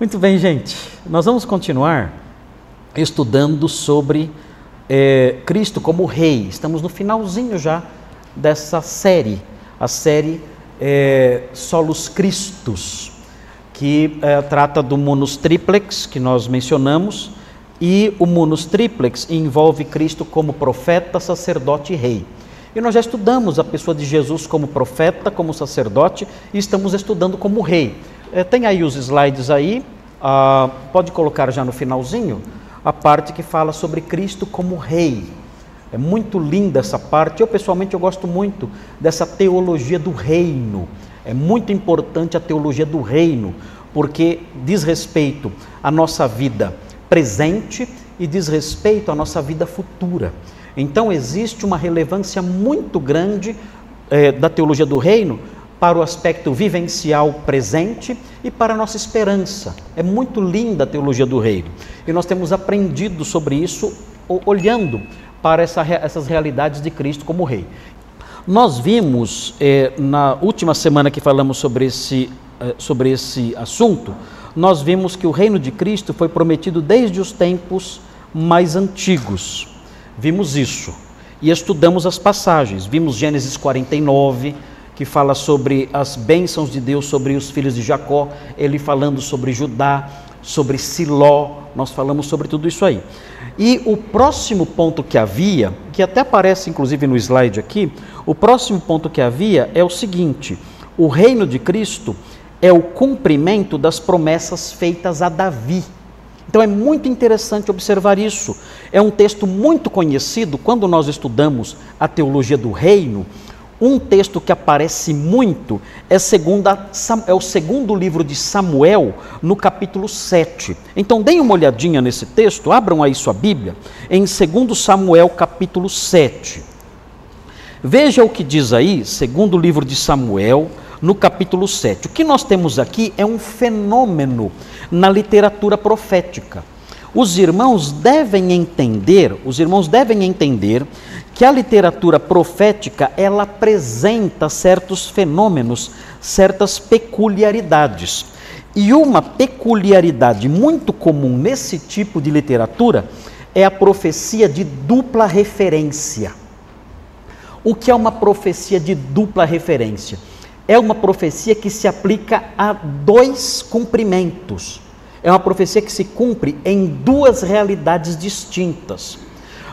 Muito bem, gente. Nós vamos continuar estudando sobre é, Cristo como Rei. Estamos no finalzinho já dessa série, a série é, Solos Cristos, que é, trata do Munus Triplex, que nós mencionamos, e o Munus Triplex envolve Cristo como profeta, sacerdote e rei. E nós já estudamos a pessoa de Jesus como profeta, como sacerdote, e estamos estudando como rei. É, tem aí os slides aí, ah, pode colocar já no finalzinho a parte que fala sobre Cristo como rei. É muito linda essa parte. Eu pessoalmente eu gosto muito dessa teologia do reino. É muito importante a teologia do reino, porque diz respeito à nossa vida presente e diz respeito à nossa vida futura. Então existe uma relevância muito grande eh, da teologia do reino para o aspecto vivencial presente e para a nossa esperança. É muito linda a teologia do reino. E nós temos aprendido sobre isso olhando para essa, essas realidades de Cristo como rei. Nós vimos eh, na última semana que falamos sobre esse, eh, sobre esse assunto, nós vimos que o reino de Cristo foi prometido desde os tempos mais antigos. Vimos isso e estudamos as passagens. Vimos Gênesis 49, que fala sobre as bênçãos de Deus sobre os filhos de Jacó, ele falando sobre Judá, sobre Siló, nós falamos sobre tudo isso aí. E o próximo ponto que havia, que até aparece inclusive no slide aqui, o próximo ponto que havia é o seguinte: o reino de Cristo é o cumprimento das promessas feitas a Davi. Então é muito interessante observar isso. É um texto muito conhecido quando nós estudamos a teologia do reino um texto que aparece muito é, segunda, é, o segundo livro de Samuel, no capítulo 7. Então, deem uma olhadinha nesse texto, abram aí sua Bíblia, em 2 Samuel, capítulo 7. Veja o que diz aí, segundo livro de Samuel, no capítulo 7. O que nós temos aqui é um fenômeno na literatura profética. Os irmãos devem entender, os irmãos devem entender que a literatura profética ela apresenta certos fenômenos, certas peculiaridades. E uma peculiaridade muito comum nesse tipo de literatura é a profecia de dupla referência. O que é uma profecia de dupla referência? É uma profecia que se aplica a dois cumprimentos. É uma profecia que se cumpre em duas realidades distintas.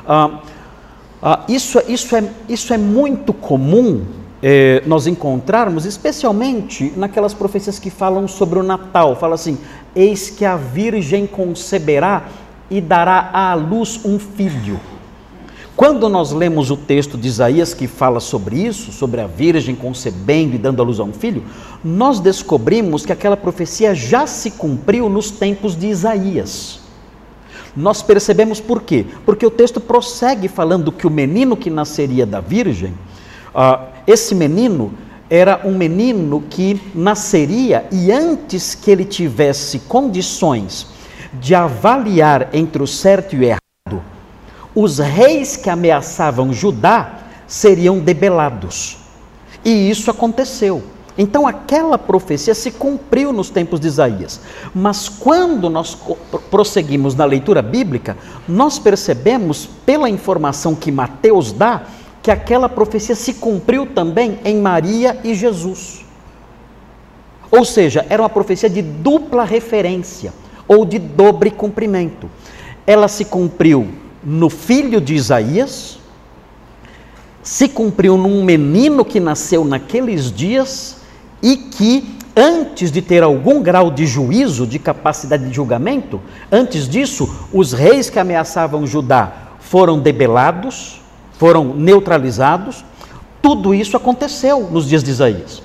Ah, ah, isso, isso, é, isso é muito comum eh, nós encontrarmos, especialmente naquelas profecias que falam sobre o Natal. Fala assim: Eis que a Virgem conceberá e dará à luz um filho. Quando nós lemos o texto de Isaías que fala sobre isso, sobre a Virgem concebendo e dando à luz a um filho, nós descobrimos que aquela profecia já se cumpriu nos tempos de Isaías. Nós percebemos por quê? Porque o texto prossegue falando que o menino que nasceria da Virgem, uh, esse menino era um menino que nasceria e antes que ele tivesse condições de avaliar entre o certo e o errado, os reis que ameaçavam Judá seriam debelados. E isso aconteceu. Então aquela profecia se cumpriu nos tempos de Isaías. Mas quando nós prosseguimos na leitura bíblica, nós percebemos, pela informação que Mateus dá, que aquela profecia se cumpriu também em Maria e Jesus. Ou seja, era uma profecia de dupla referência ou de dobre cumprimento. Ela se cumpriu no filho de Isaías, se cumpriu num menino que nasceu naqueles dias e que antes de ter algum grau de juízo, de capacidade de julgamento, antes disso, os reis que ameaçavam Judá foram debelados, foram neutralizados. Tudo isso aconteceu nos dias de Isaías.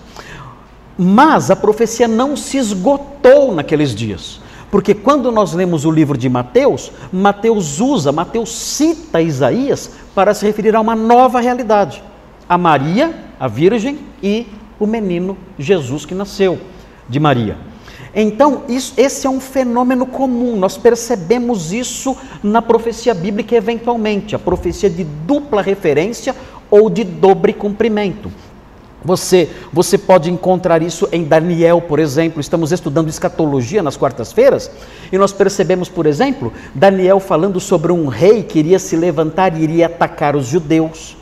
Mas a profecia não se esgotou naqueles dias. Porque quando nós lemos o livro de Mateus, Mateus usa, Mateus cita Isaías para se referir a uma nova realidade. A Maria, a Virgem e o menino Jesus que nasceu de Maria. Então, isso, esse é um fenômeno comum, nós percebemos isso na profecia bíblica eventualmente, a profecia de dupla referência ou de dobre cumprimento. Você, você pode encontrar isso em Daniel, por exemplo. Estamos estudando escatologia nas quartas-feiras e nós percebemos, por exemplo, Daniel falando sobre um rei que iria se levantar e iria atacar os judeus.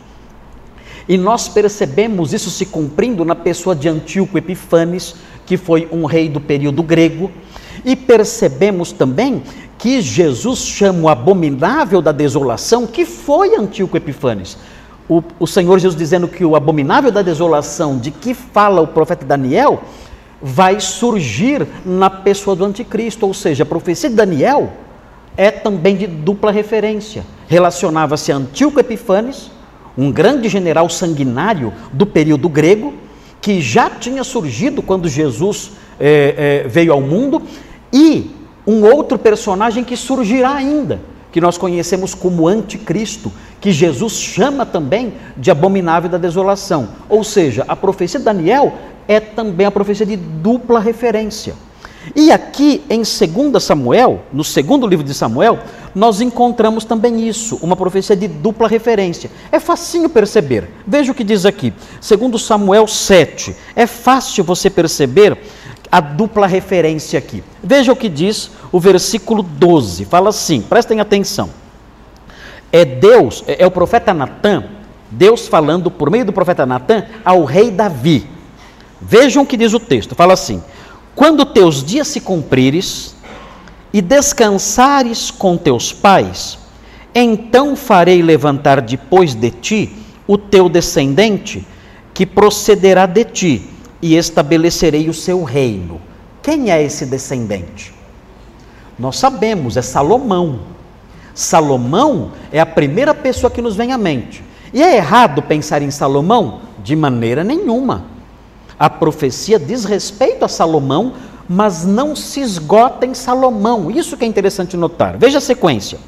E nós percebemos isso se cumprindo na pessoa de Antíoco Epifanes, que foi um rei do período grego. E percebemos também que Jesus chama o abominável da desolação, que foi Antíoco Epifanes o, o Senhor Jesus dizendo que o abominável da desolação de que fala o profeta Daniel vai surgir na pessoa do anticristo, ou seja, a profecia de Daniel é também de dupla referência. Relacionava-se a Antíoco Epifanes, um grande general sanguinário do período grego, que já tinha surgido quando Jesus é, é, veio ao mundo, e um outro personagem que surgirá ainda, que nós conhecemos como anticristo, que Jesus chama também de abominável da desolação. Ou seja, a profecia de Daniel é também a profecia de dupla referência. E aqui em 2 Samuel, no segundo livro de Samuel, nós encontramos também isso, uma profecia de dupla referência. É facinho perceber. Veja o que diz aqui, segundo Samuel 7. É fácil você perceber a dupla referência aqui. Veja o que diz o versículo 12. Fala assim, prestem atenção é Deus, é, é o profeta Natan, Deus falando por meio do profeta Natan ao rei Davi. Vejam o que diz o texto: fala assim: Quando teus dias se cumprires e descansares com teus pais, então farei levantar depois de ti o teu descendente, que procederá de ti, e estabelecerei o seu reino. Quem é esse descendente? Nós sabemos, é Salomão. Salomão é a primeira pessoa que nos vem à mente. E é errado pensar em Salomão? De maneira nenhuma. A profecia diz respeito a Salomão, mas não se esgota em Salomão. Isso que é interessante notar. Veja a sequência.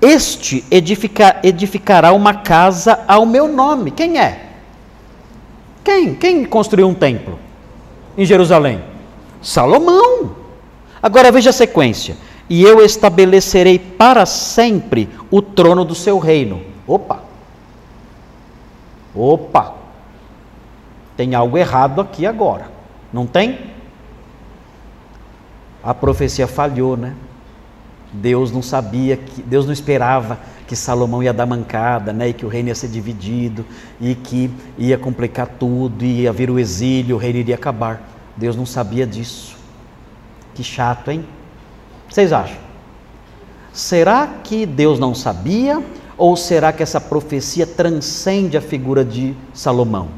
Este edifica, edificará uma casa ao meu nome. Quem é? Quem? Quem construiu um templo em Jerusalém? Salomão. Agora veja a sequência e eu estabelecerei para sempre o trono do seu reino. Opa! Opa! Tem algo errado aqui agora, não tem? A profecia falhou, né? Deus não sabia que Deus não esperava que Salomão ia dar mancada, né? E que o reino ia ser dividido e que ia complicar tudo, ia vir o exílio, o reino iria acabar. Deus não sabia disso. Que chato, hein? Vocês acham? Será que Deus não sabia? Ou será que essa profecia transcende a figura de Salomão?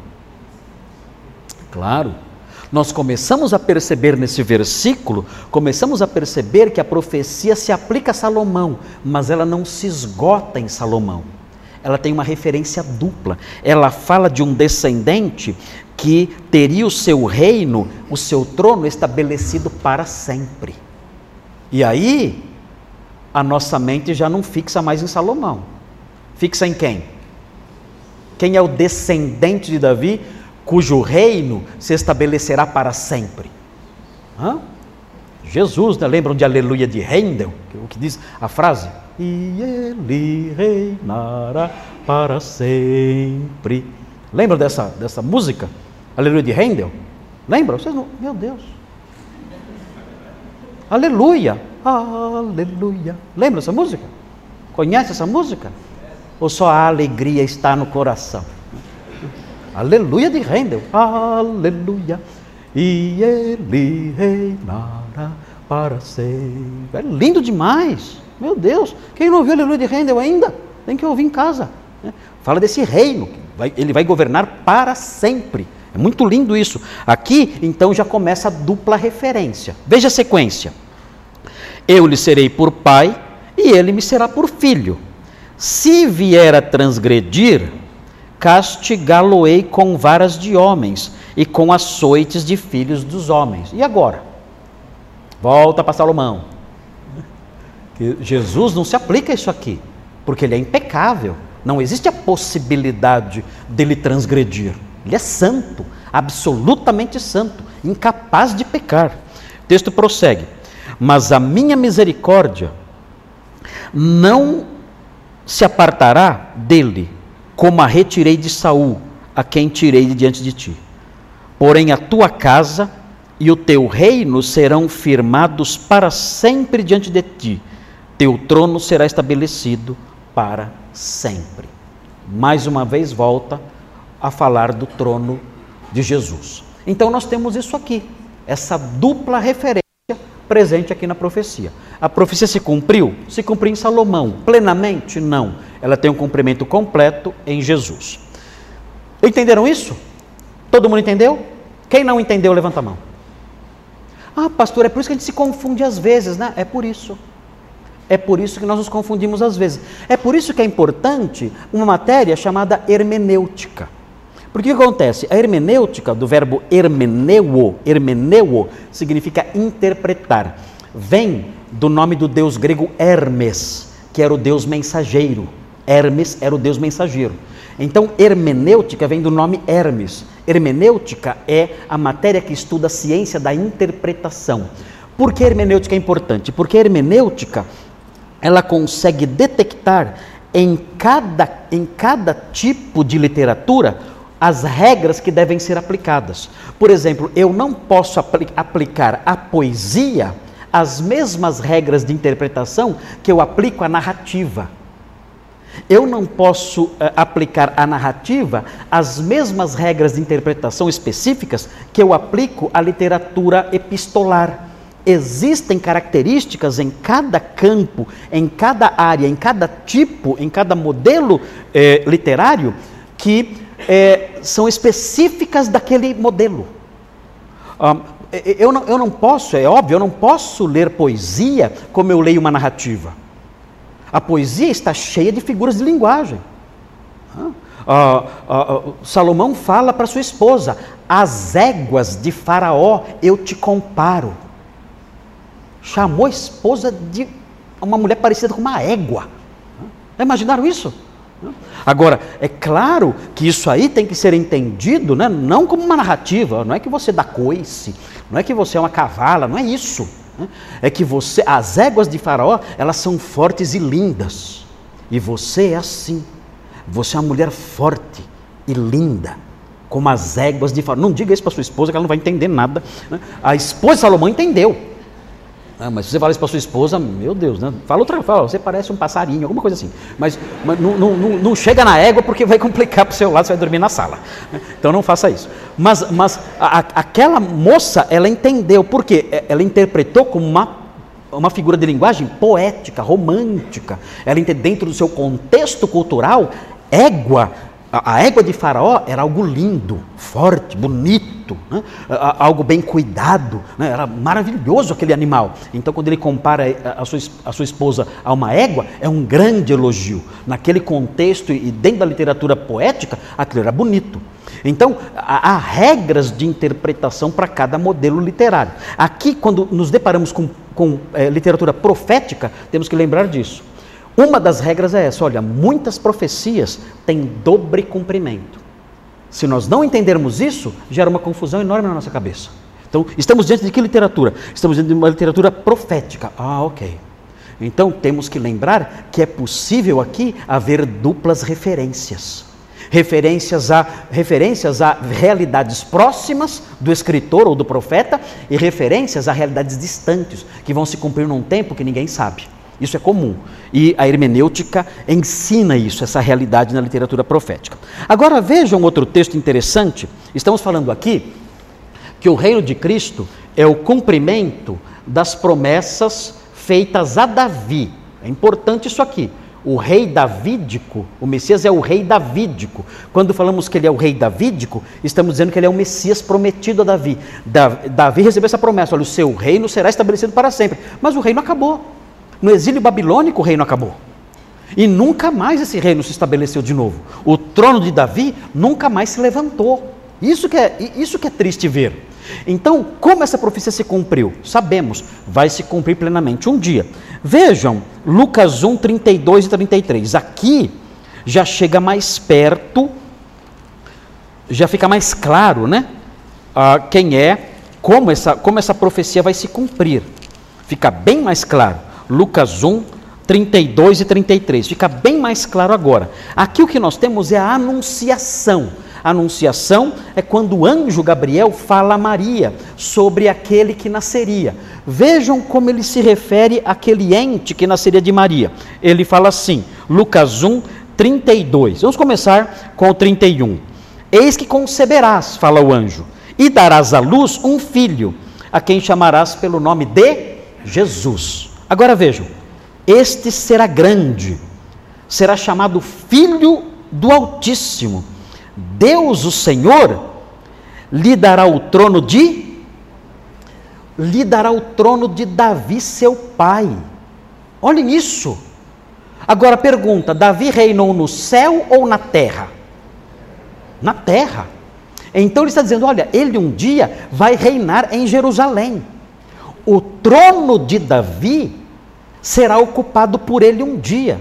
Claro, nós começamos a perceber nesse versículo, começamos a perceber que a profecia se aplica a Salomão, mas ela não se esgota em Salomão. Ela tem uma referência dupla. Ela fala de um descendente que teria o seu reino, o seu trono estabelecido para sempre. E aí, a nossa mente já não fixa mais em Salomão. Fixa em quem? Quem é o descendente de Davi, cujo reino se estabelecerá para sempre? Hã? Jesus, né? lembram de Aleluia de Handel? O que diz a frase? E ele reinará para sempre. Lembram dessa, dessa música? Aleluia de Handel? Lembram? Vocês não... Meu Deus. Aleluia, aleluia. Lembra essa música? Conhece essa música? Ou só a alegria está no coração? Aleluia de Rendel, aleluia. E ele reinará para sempre. É lindo demais. Meu Deus, quem não ouviu Aleluia de Rendel ainda? Tem que ouvir em casa. Né? Fala desse reino, ele vai governar para sempre. É muito lindo isso. Aqui, então, já começa a dupla referência. Veja a sequência. Eu lhe serei por pai e ele me será por filho. Se vier a transgredir, castigá-lo-ei com varas de homens e com açoites de filhos dos homens. E agora? Volta para Salomão. Jesus não se aplica isso aqui, porque ele é impecável. Não existe a possibilidade dele transgredir. Ele é santo, absolutamente santo, incapaz de pecar. O texto prossegue: Mas a minha misericórdia não se apartará dele, como a retirei de Saul, a quem tirei de diante de ti. Porém, a tua casa e o teu reino serão firmados para sempre diante de ti. Teu trono será estabelecido para sempre. Mais uma vez volta a falar do trono de Jesus. Então nós temos isso aqui, essa dupla referência presente aqui na profecia. A profecia se cumpriu? Se cumpriu em Salomão. Plenamente? Não. Ela tem um cumprimento completo em Jesus. Entenderam isso? Todo mundo entendeu? Quem não entendeu, levanta a mão. Ah, pastor, é por isso que a gente se confunde às vezes, né? É por isso. É por isso que nós nos confundimos às vezes. É por isso que é importante uma matéria chamada hermenêutica. Porque o que acontece? A hermenêutica, do verbo hermeneuo, hermeneuo, significa interpretar. Vem do nome do deus grego Hermes, que era o deus mensageiro. Hermes era o deus mensageiro. Então, hermenêutica vem do nome Hermes. Hermenêutica é a matéria que estuda a ciência da interpretação. Por que hermenêutica é importante? Porque a hermenêutica ela consegue detectar em cada, em cada tipo de literatura as regras que devem ser aplicadas. Por exemplo, eu não posso apl aplicar à poesia as mesmas regras de interpretação que eu aplico à narrativa. Eu não posso uh, aplicar à narrativa as mesmas regras de interpretação específicas que eu aplico à literatura epistolar. Existem características em cada campo, em cada área, em cada tipo, em cada modelo eh, literário que eh, são específicas daquele modelo. Um, eu, não, eu não posso, é óbvio, eu não posso ler poesia como eu leio uma narrativa. A poesia está cheia de figuras de linguagem. Ah, ah, Salomão fala para sua esposa: As éguas de Faraó eu te comparo. Chamou a esposa de uma mulher parecida com uma égua. Imaginaram isso? Agora, é claro que isso aí tem que ser entendido né, não como uma narrativa, não é que você dá coice, não é que você é uma cavala, não é isso. É que você, as éguas de Faraó, elas são fortes e lindas. E você é assim. Você é uma mulher forte e linda, como as éguas de Faraó. Não diga isso para sua esposa, que ela não vai entender nada. Né? A esposa de Salomão entendeu. Ah, mas se você fala isso para sua esposa, meu Deus, né? fala outra fala, você parece um passarinho, alguma coisa assim. Mas, mas não, não, não, chega na égua porque vai complicar para o seu lado, você vai dormir na sala. Né? Então não faça isso. Mas, mas a, aquela moça, ela entendeu, por quê? É, ela interpretou como uma uma figura de linguagem poética, romântica. Ela entende dentro do seu contexto cultural, égua a, égua de Faraó era algo lindo, forte, bonito, né? algo bem cuidado, né? era maravilhoso aquele animal. Então, quando ele compara a sua, a sua esposa a uma égua, é um grande elogio. Naquele contexto e dentro da literatura poética, aquilo era bonito. Então, há regras de interpretação para cada modelo literário. Aqui, quando nos deparamos com, com é, literatura profética, temos que lembrar disso. Uma das regras é essa: olha, muitas profecias têm dobre cumprimento. Se nós não entendermos isso, gera uma confusão enorme na nossa cabeça. Então, estamos diante de que literatura? Estamos diante de uma literatura profética. Ah, ok. Então, temos que lembrar que é possível aqui haver duplas referências. Referências a, referências a realidades próximas do escritor ou do profeta e referências a realidades distantes, que vão se cumprir num tempo que ninguém sabe. Isso é comum. E a hermenêutica ensina isso, essa realidade na literatura profética. Agora vejam outro texto interessante. Estamos falando aqui que o reino de Cristo é o cumprimento das promessas feitas a Davi. É importante isso aqui. O rei davídico, o Messias é o rei davídico. Quando falamos que ele é o rei davídico, estamos dizendo que ele é o Messias prometido a Davi. Davi recebeu essa promessa: olha, o seu reino será estabelecido para sempre. Mas o reino acabou. No exílio babilônico o reino acabou. E nunca mais esse reino se estabeleceu de novo. O trono de Davi nunca mais se levantou. Isso que é, isso que é triste ver. Então, como essa profecia se cumpriu? Sabemos, vai se cumprir plenamente um dia. Vejam, Lucas 1, 32 e 33. Aqui já chega mais perto, já fica mais claro, né? Ah, quem é, como essa, como essa profecia vai se cumprir. Fica bem mais claro. Lucas 1, 32 e 33. Fica bem mais claro agora. Aqui o que nós temos é a anunciação. anunciação é quando o anjo Gabriel fala a Maria sobre aquele que nasceria. Vejam como ele se refere àquele ente que nasceria de Maria. Ele fala assim, Lucas 1, 32. Vamos começar com o 31. Eis que conceberás, fala o anjo, e darás à luz um filho, a quem chamarás pelo nome de Jesus. Agora vejam, este será grande, será chamado Filho do Altíssimo. Deus, o Senhor, lhe dará o trono de lhe dará o trono de Davi, seu pai. Olhem isso. Agora pergunta: Davi reinou no céu ou na terra? Na terra. Então ele está dizendo: olha, ele um dia vai reinar em Jerusalém. O trono de Davi será ocupado por ele um dia.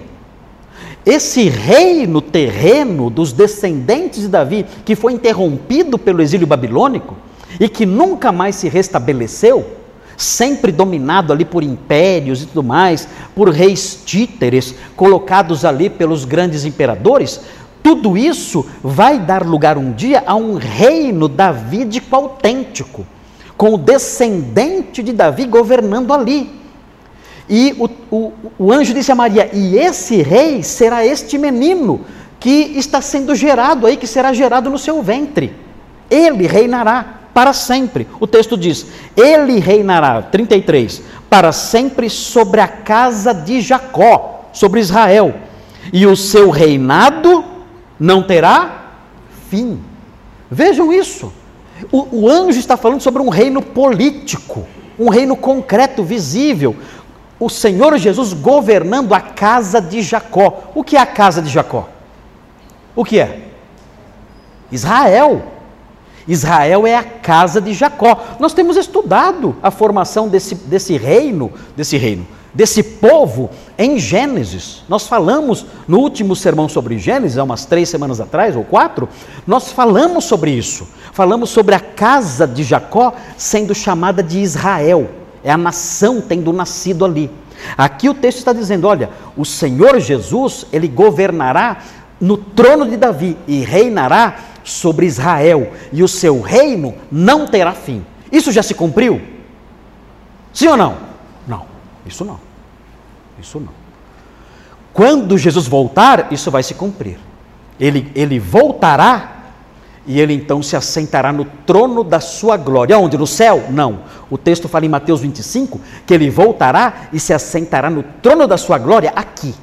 Esse reino terreno dos descendentes de Davi, que foi interrompido pelo exílio babilônico e que nunca mais se restabeleceu, sempre dominado ali por impérios e tudo mais, por reis títeres colocados ali pelos grandes imperadores, tudo isso vai dar lugar um dia a um reino davídico autêntico, com o descendente de Davi governando ali. E o, o, o anjo disse a Maria: E esse rei será este menino que está sendo gerado aí, que será gerado no seu ventre. Ele reinará para sempre. O texto diz: Ele reinará, 33, para sempre sobre a casa de Jacó, sobre Israel. E o seu reinado não terá fim. Vejam isso. O, o anjo está falando sobre um reino político, um reino concreto, visível, o Senhor Jesus governando a casa de Jacó. O que é a casa de Jacó? O que é? Israel. Israel é a casa de Jacó. Nós temos estudado a formação desse, desse reino, desse reino, desse povo em Gênesis. Nós falamos no último sermão sobre Gênesis, há umas três semanas atrás, ou quatro, nós falamos sobre isso. Falamos sobre a casa de Jacó sendo chamada de Israel é a nação tendo nascido ali. Aqui o texto está dizendo: olha, o Senhor Jesus, ele governará no trono de Davi e reinará sobre Israel, e o seu reino não terá fim. Isso já se cumpriu? Sim ou não? Não, isso não. Isso não. Quando Jesus voltar, isso vai se cumprir. Ele, ele voltará e ele então se assentará no trono da sua glória. Onde? No céu? Não. O texto fala em Mateus 25 que ele voltará e se assentará no trono da sua glória aqui.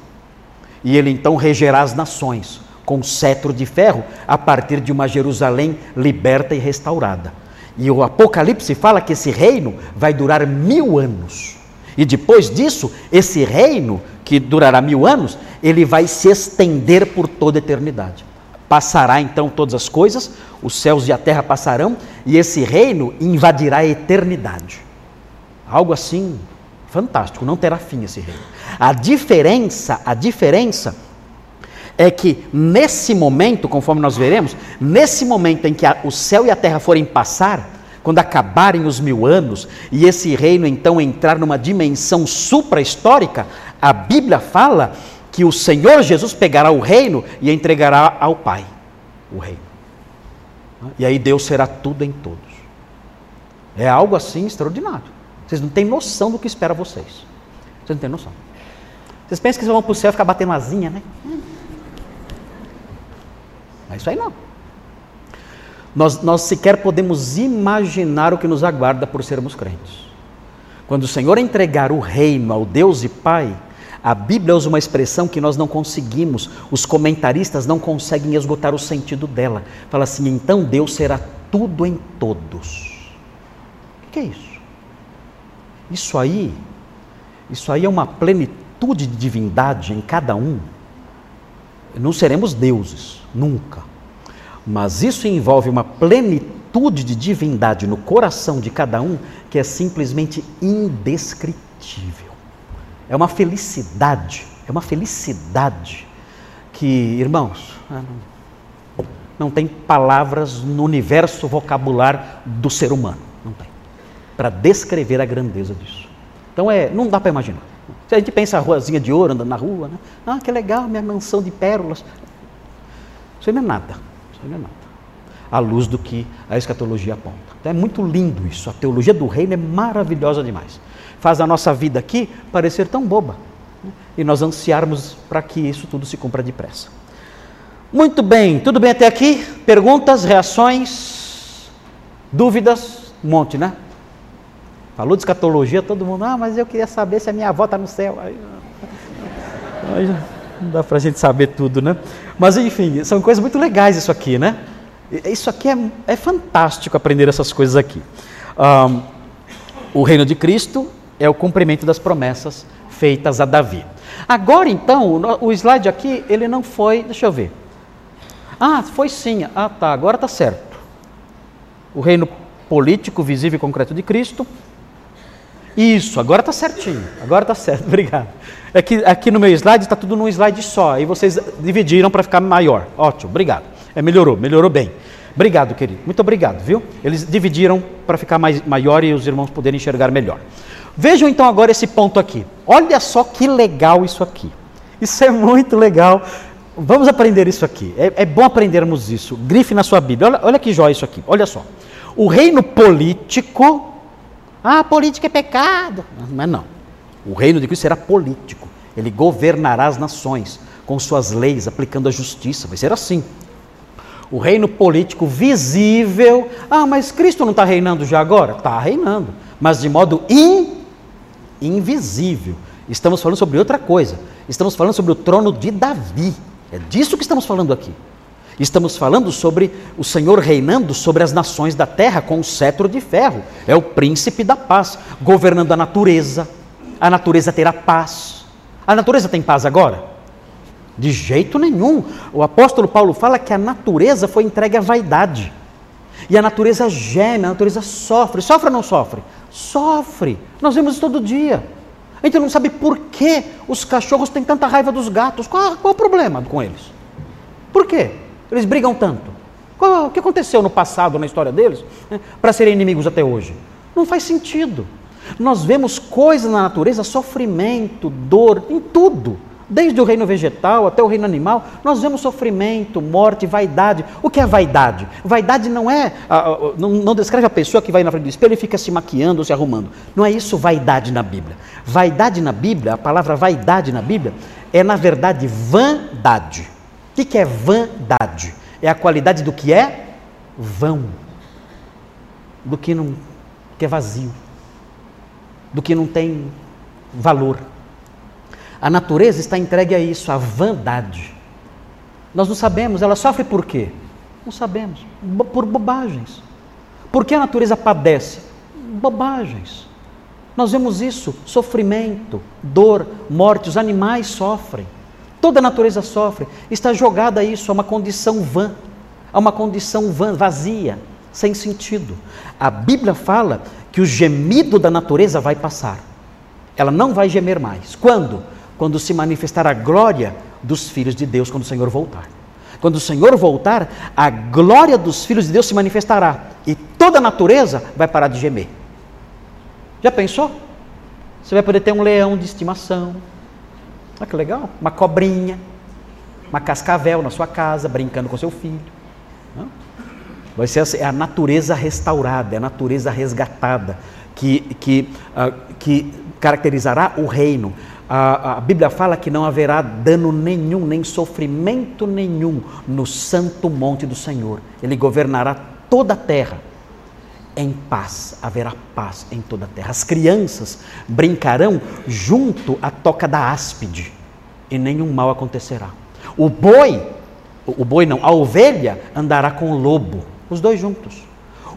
E ele então regerá as nações com cetro de ferro a partir de uma Jerusalém liberta e restaurada. E o Apocalipse fala que esse reino vai durar mil anos. E depois disso, esse reino, que durará mil anos, ele vai se estender por toda a eternidade. Passará então todas as coisas, os céus e a terra passarão, e esse reino invadirá a eternidade. Algo assim fantástico, não terá fim esse reino. A diferença, a diferença é que nesse momento, conforme nós veremos, nesse momento em que a, o céu e a terra forem passar, quando acabarem os mil anos e esse reino então entrar numa dimensão supra-histórica, a Bíblia fala que o Senhor Jesus pegará o reino e entregará ao Pai o reino. E aí Deus será tudo em todos. É algo assim extraordinário. Vocês não têm noção do que espera vocês. Vocês não têm noção. Vocês pensam que vocês vão para o céu ficar batendo asinha, né? Não é isso aí não. Nós, nós sequer podemos imaginar o que nos aguarda por sermos crentes. Quando o Senhor entregar o reino ao Deus e Pai, a Bíblia usa uma expressão que nós não conseguimos, os comentaristas não conseguem esgotar o sentido dela. Fala assim: então Deus será tudo em todos. O que é isso? Isso aí, isso aí é uma plenitude de divindade em cada um. Não seremos deuses, nunca. Mas isso envolve uma plenitude de divindade no coração de cada um que é simplesmente indescritível. É uma felicidade, é uma felicidade que, irmãos, ah, não tem palavras no universo vocabular do ser humano, não tem, para descrever a grandeza disso. Então é, não dá para imaginar. Se a gente pensa a ruazinha de ouro andando na rua, né? ah, que legal, minha mansão de pérolas. Isso não é nada, isso não é nada. à luz do que a escatologia aponta. Então é muito lindo isso. A teologia do reino é maravilhosa demais. Faz a nossa vida aqui parecer tão boba. Né? E nós ansiarmos para que isso tudo se cumpra depressa. Muito bem, tudo bem até aqui? Perguntas, reações, dúvidas? Um monte, né? Falou de escatologia, todo mundo, ah, mas eu queria saber se a minha avó está no céu. Aí, aí, não dá para a gente saber tudo, né? Mas enfim, são coisas muito legais isso aqui, né? Isso aqui é, é fantástico aprender essas coisas aqui. Um, o reino de Cristo é o cumprimento das promessas feitas a Davi. Agora então, o, slide aqui, ele não foi, deixa eu ver. Ah, foi sim. Ah, tá, agora está certo. O reino político, visível e concreto de Cristo. Isso, agora está certinho. Agora está certo, obrigado. É que aqui no meu slide está tudo num slide só. E vocês dividiram para ficar maior. Ótimo, obrigado. É, melhorou, melhorou bem. Obrigado, querido. Muito obrigado, viu? Eles dividiram para ficar mais, maior e os irmãos poderem enxergar melhor. Vejam então agora esse ponto aqui. Olha só que legal isso aqui. Isso é muito legal Vamos aprender isso aqui. É, é, bom aprendermos isso. Grife na sua Bíblia. Olha, olha que jóia isso aqui. Olha só. O reino político. Ah, política é pecado. Mas não. O reino de Cristo será político. Ele governará as nações com suas leis, aplicando a justiça. Vai ser assim. O reino político visível. Ah, mas Cristo não está reinando já agora? Está reinando. Mas de modo in, invisível. Estamos falando sobre outra coisa. Estamos falando sobre o trono de Davi. É disso que estamos falando aqui. Estamos falando sobre o Senhor reinando sobre as nações da terra com o cetro de ferro. É o príncipe da paz, governando a natureza. A natureza terá paz. A natureza tem paz agora? De jeito nenhum. O apóstolo Paulo fala que a natureza foi entregue à vaidade. E a natureza geme, a natureza sofre. Sofre ou não sofre? Sofre. Nós vemos isso todo dia. A gente não sabe por que os cachorros têm tanta raiva dos gatos. Qual, qual o problema com eles? Por quê? Eles brigam tanto. Qual, o que aconteceu no passado, na história deles, né, para serem inimigos até hoje? Não faz sentido. Nós vemos coisas na natureza, sofrimento, dor, em tudo. Desde o reino vegetal até o reino animal, nós vemos sofrimento, morte, vaidade. O que é vaidade? Vaidade não é, não, descreve a pessoa que vai na frente do espelho e fica se maquiando, se arrumando. Não é isso vaidade na Bíblia. Vaidade na Bíblia, a palavra vaidade na Bíblia, é na verdade vandade. O que é vandade? É a qualidade do que é vão, do que não que é vazio, do que não tem valor. A natureza está entregue a isso, a vandade. Nós não sabemos, ela sofre por quê? Não sabemos. Por bobagens. Por que a natureza padece? Bobagens. Nós vemos isso: sofrimento, dor, morte, os animais sofrem. Toda a natureza sofre. Está jogada a isso, a uma condição vã, a uma condição vã, vazia, sem sentido. A Bíblia fala que o gemido da natureza vai passar. Ela não vai gemer mais. Quando? Quando se manifestar a glória dos filhos de Deus, quando o Senhor voltar. Quando o Senhor voltar, a glória dos filhos de Deus se manifestará e toda a natureza vai parar de gemer. Já pensou? Você vai poder ter um leão de estimação. Olha que legal. Uma cobrinha, uma cascavel na sua casa, brincando com seu filho. Vai ser assim, é a natureza restaurada, é a natureza resgatada que, que, uh, que caracterizará o reino a, a, Bíblia fala que não haverá dano nenhum, nem sofrimento nenhum no santo monte do Senhor. Ele governará toda a terra em paz, haverá paz em toda a terra. As crianças brincarão junto à toca da áspide e nenhum mal acontecerá. O boi, o boi não, a ovelha andará com o lobo, os dois juntos.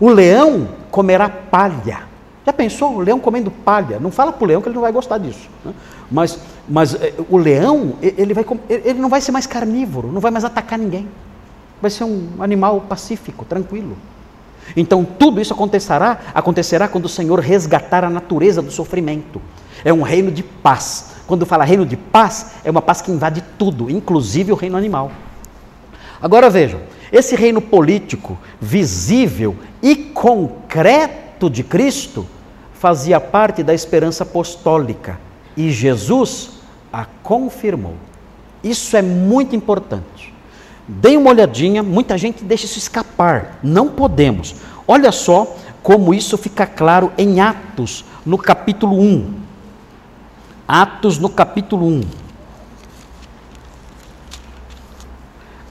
O leão comerá palha. Já pensou o leão comendo palha? Não fala para o leão que ele não vai gostar disso. Né? Mas, mas eh, o leão, ele, vai, ele não vai ser mais carnívoro, não vai mais atacar ninguém. Vai ser um animal pacífico, tranquilo. Então tudo isso acontecerá, acontecerá quando o Senhor resgatar a natureza do sofrimento. É um reino de paz. Quando fala reino de paz, é uma paz que invade tudo, inclusive o reino animal. Agora vejam, esse reino político, visível e concreto de Cristo, fazia parte da esperança apostólica e Jesus a confirmou. Isso é muito importante. Deem uma olhadinha, muita gente deixa isso escapar. Não podemos. Olha só como isso fica claro em Atos, no capítulo 1. Atos no capítulo 1.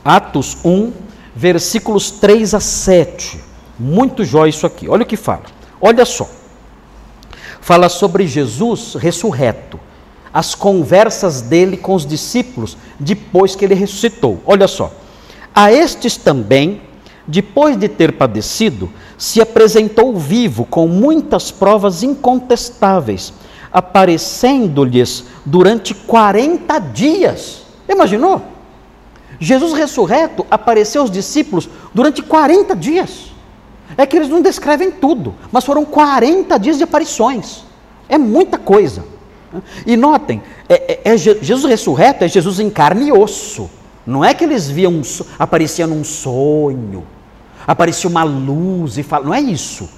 Atos 1, versículos 3 a 7. Muito jóia isso aqui. Olha o que fala. Olha só. Fala sobre Jesus ressurreto. As conversas dele com os discípulos depois que ele ressuscitou. Olha só. A estes também, depois de ter padecido, se apresentou vivo com muitas provas incontestáveis, aparecendo-lhes durante 40 dias. Imaginou? Jesus ressurreto apareceu aos discípulos durante 40 dias. É que eles não descrevem tudo, mas foram 40 dias de aparições. É muita coisa. E notem, é, é, é Jesus ressurreto é Jesus em carne e osso. Não é que eles viam, aparecia num sonho, aparecia uma luz e fala, não é isso.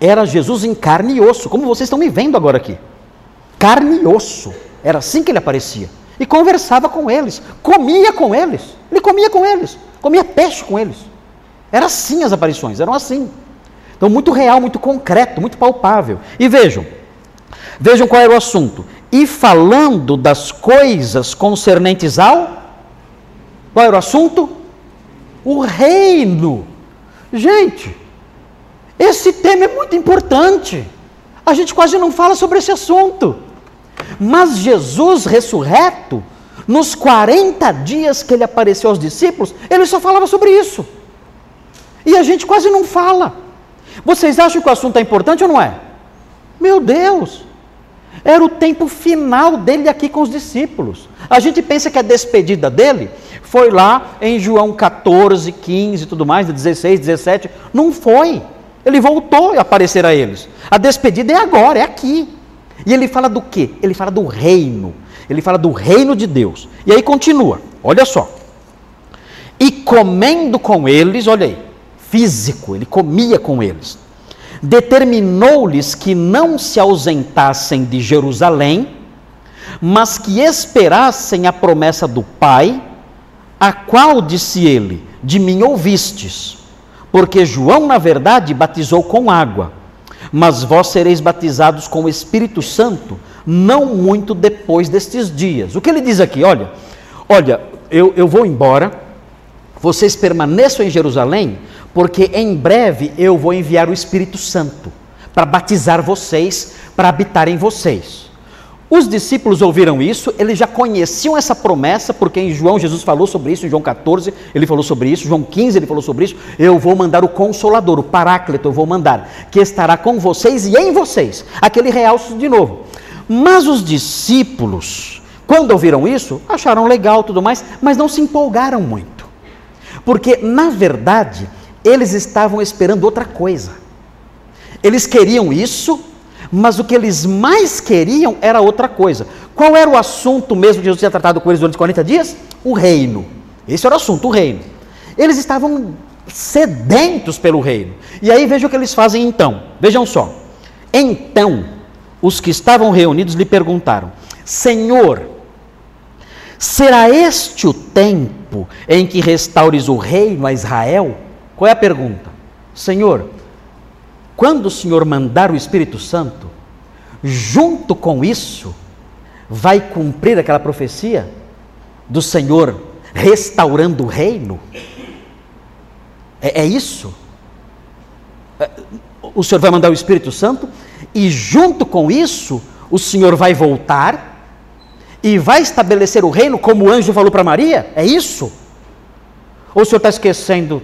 Era Jesus em carne e osso, como vocês estão me vendo agora aqui. Carne e osso. Era assim que ele aparecia. E conversava com eles, comia com eles. Ele comia com eles, comia peixe com eles. Era assim as aparições, eram assim. Então, muito real, muito concreto, muito palpável. E vejam, vejam qual era o assunto. E falando das coisas concernentes ao qual era o assunto? O reino. Gente, esse tema é muito importante. A gente quase não fala sobre esse assunto. Mas Jesus ressurreto, nos 40 dias que ele apareceu aos discípulos, ele só falava sobre isso. E a gente quase não fala. Vocês acham que o assunto é importante ou não é? Meu Deus! Era o tempo final dele aqui com os discípulos. A gente pensa que a despedida dele foi lá em João 14, 15 e tudo mais, 16, 17. Não foi. Ele voltou a aparecer a eles. A despedida é agora, é aqui. E ele fala do quê? Ele fala do reino. Ele fala do reino de Deus. E aí continua, olha só. E comendo com eles, olha aí, físico, ele comia com eles. Determinou-lhes que não se ausentassem de Jerusalém, mas que esperassem a promessa do Pai a qual, disse ele, de mim ouvistes? Porque João, na verdade, batizou com água, mas vós sereis batizados com o Espírito Santo, não muito depois destes dias. O que ele diz aqui? Olha, olha, eu, eu vou embora, vocês permaneçam em Jerusalém, porque em breve eu vou enviar o Espírito Santo para batizar vocês, para habitar em vocês. Os discípulos ouviram isso, eles já conheciam essa promessa, porque em João Jesus falou sobre isso, em João 14 ele falou sobre isso, João 15 ele falou sobre isso. Eu vou mandar o Consolador, o Paráclito, eu vou mandar, que estará com vocês e em vocês. Aquele realço de novo. Mas os discípulos, quando ouviram isso, acharam legal tudo mais, mas não se empolgaram muito. Porque, na verdade, eles estavam esperando outra coisa. Eles queriam isso, mas o que eles mais queriam era outra coisa. Qual era o assunto mesmo que Jesus tinha tratado com eles durante 40 dias? O reino. Esse era o assunto, o reino. Eles estavam sedentos pelo reino. E aí veja o que eles fazem então. Vejam só. Então, os que estavam reunidos lhe perguntaram: Senhor, será este o tempo em que restaures o reino a Israel? Qual é a pergunta? Senhor, quando o Senhor mandar o Espírito Santo, junto com isso, vai cumprir aquela profecia do Senhor restaurando o reino? É, é isso? É, o Senhor vai mandar o Espírito Santo e, junto com isso, o Senhor vai voltar e vai estabelecer o reino, como o anjo falou para Maria? É isso? Ou o Senhor está esquecendo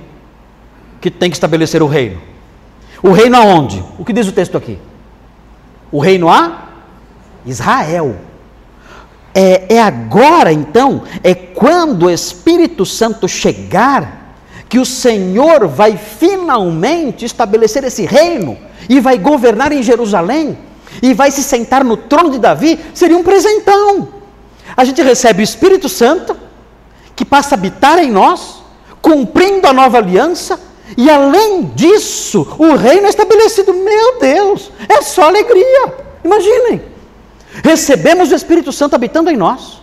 que tem que estabelecer o reino? O reino aonde? O que diz o texto aqui? O reino a Israel. É, é agora então, é quando o Espírito Santo chegar, que o Senhor vai finalmente estabelecer esse reino e vai governar em Jerusalém e vai se sentar no trono de Davi. Seria um presentão. A gente recebe o Espírito Santo, que passa a habitar em nós, cumprindo a nova aliança e além disso, o reino é estabelecido. Meu Deus, é só alegria. Imaginem. Recebemos o Espírito Santo habitando em nós.